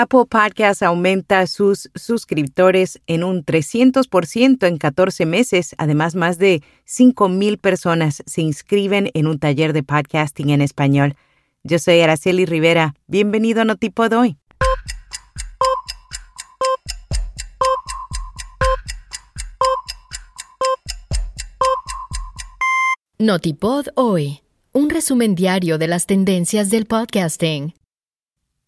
Apple Podcasts aumenta sus suscriptores en un 300% en 14 meses. Además, más de 5,000 personas se inscriben en un taller de podcasting en español. Yo soy Araceli Rivera. Bienvenido a Notipod hoy. Notipod hoy. Un resumen diario de las tendencias del podcasting.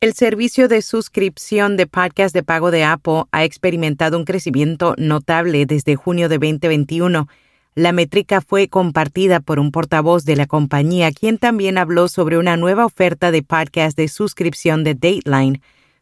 El servicio de suscripción de podcast de pago de Apple ha experimentado un crecimiento notable desde junio de 2021. La métrica fue compartida por un portavoz de la compañía, quien también habló sobre una nueva oferta de podcast de suscripción de Dateline.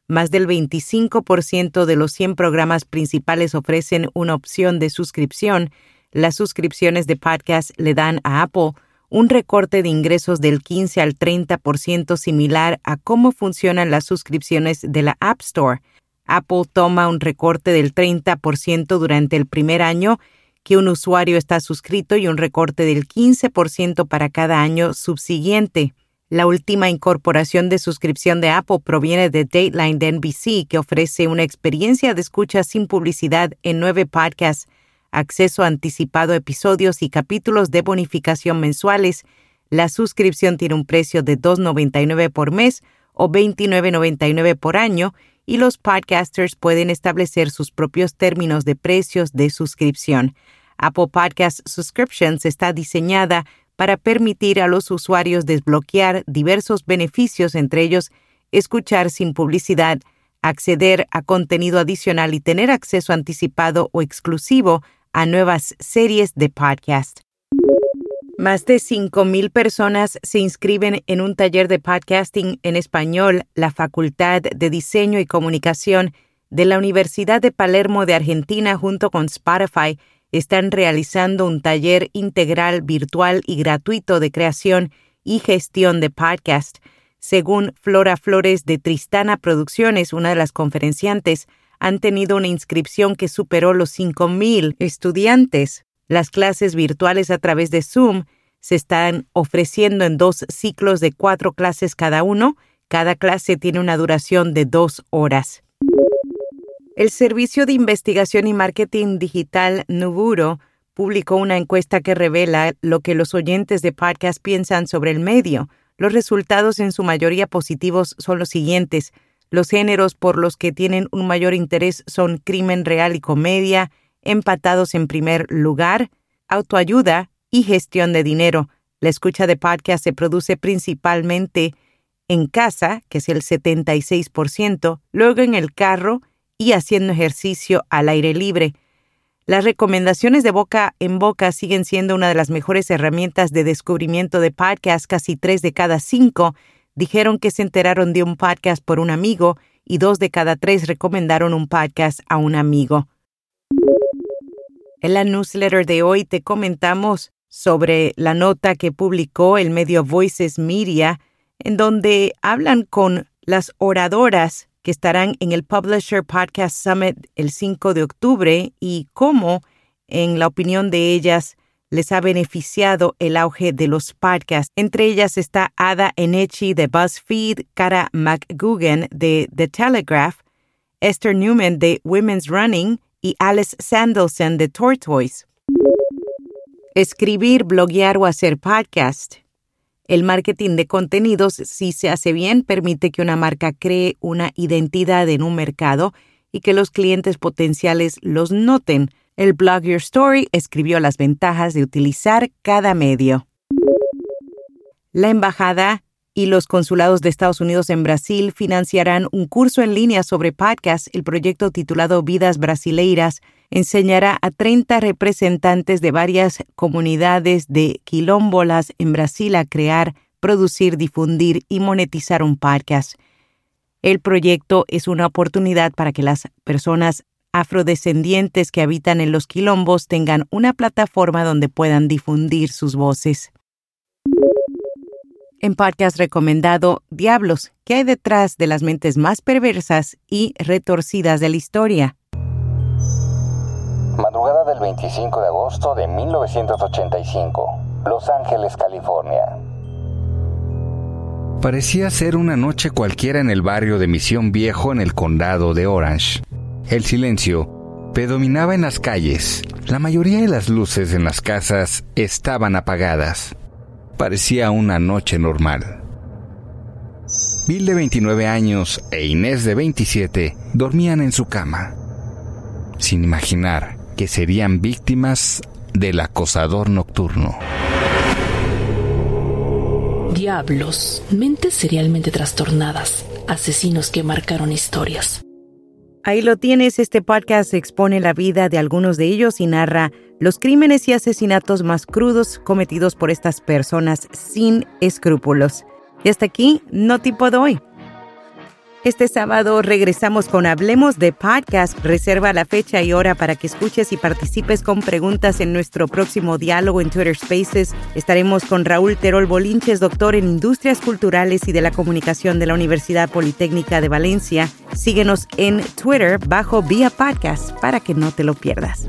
Más del 25% de los 100 programas principales ofrecen una opción de suscripción. Las suscripciones de podcast le dan a Apple un recorte de ingresos del 15 al 30% similar a cómo funcionan las suscripciones de la App Store. Apple toma un recorte del 30% durante el primer año que un usuario está suscrito y un recorte del 15% para cada año subsiguiente. La última incorporación de suscripción de Apple proviene de Dateline de NBC, que ofrece una experiencia de escucha sin publicidad en nueve podcasts acceso anticipado a episodios y capítulos de bonificación mensuales. La suscripción tiene un precio de $2.99 por mes o $29.99 por año y los podcasters pueden establecer sus propios términos de precios de suscripción. Apple Podcast Subscriptions está diseñada para permitir a los usuarios desbloquear diversos beneficios, entre ellos escuchar sin publicidad, acceder a contenido adicional y tener acceso anticipado o exclusivo a nuevas series de podcast. Más de 5.000 personas se inscriben en un taller de podcasting en español, la Facultad de Diseño y Comunicación de la Universidad de Palermo de Argentina junto con Spotify están realizando un taller integral virtual y gratuito de creación y gestión de podcast. Según Flora Flores de Tristana Producciones, una de las conferenciantes, han tenido una inscripción que superó los 5.000 estudiantes. Las clases virtuales a través de Zoom se están ofreciendo en dos ciclos de cuatro clases cada uno. Cada clase tiene una duración de dos horas. El Servicio de Investigación y Marketing Digital Nuburo publicó una encuesta que revela lo que los oyentes de podcast piensan sobre el medio. Los resultados en su mayoría positivos son los siguientes. Los géneros por los que tienen un mayor interés son crimen real y comedia, empatados en primer lugar, autoayuda y gestión de dinero. La escucha de podcast se produce principalmente en casa, que es el 76%, luego en el carro y haciendo ejercicio al aire libre. Las recomendaciones de boca en boca siguen siendo una de las mejores herramientas de descubrimiento de podcast. Casi tres de cada cinco dijeron que se enteraron de un podcast por un amigo y dos de cada tres recomendaron un podcast a un amigo. En la newsletter de hoy te comentamos sobre la nota que publicó el medio Voices Media, en donde hablan con las oradoras que estarán en el Publisher Podcast Summit el 5 de octubre y cómo, en la opinión de ellas, les ha beneficiado el auge de los podcasts. Entre ellas está Ada Enechi de BuzzFeed, Cara McGugan de The Telegraph, Esther Newman de Women's Running y Alice Sandelson de Tortoise. Escribir, bloguear o hacer podcast. El marketing de contenidos, si se hace bien, permite que una marca cree una identidad en un mercado y que los clientes potenciales los noten el blog Your Story escribió las ventajas de utilizar cada medio. La Embajada y los consulados de Estados Unidos en Brasil financiarán un curso en línea sobre podcast. El proyecto titulado Vidas Brasileiras enseñará a 30 representantes de varias comunidades de quilombolas en Brasil a crear, producir, difundir y monetizar un podcast. El proyecto es una oportunidad para que las personas afrodescendientes que habitan en los quilombos tengan una plataforma donde puedan difundir sus voces. En podcast recomendado Diablos, ¿qué hay detrás de las mentes más perversas y retorcidas de la historia? Madrugada del 25 de agosto de 1985, Los Ángeles, California. Parecía ser una noche cualquiera en el barrio de Misión Viejo en el condado de Orange. El silencio predominaba en las calles. La mayoría de las luces en las casas estaban apagadas. Parecía una noche normal. Bill de 29 años e Inés de 27 dormían en su cama, sin imaginar que serían víctimas del acosador nocturno. Diablos, mentes serialmente trastornadas, asesinos que marcaron historias. Ahí lo tienes, este podcast expone la vida de algunos de ellos y narra los crímenes y asesinatos más crudos cometidos por estas personas sin escrúpulos. Y hasta aquí, no tipo de hoy. Este sábado regresamos con Hablemos de Podcast. Reserva la fecha y hora para que escuches y participes con preguntas en nuestro próximo diálogo en Twitter Spaces. Estaremos con Raúl Terol Bolinches, doctor en Industrias Culturales y de la Comunicación de la Universidad Politécnica de Valencia. Síguenos en Twitter bajo Vía Podcast para que no te lo pierdas.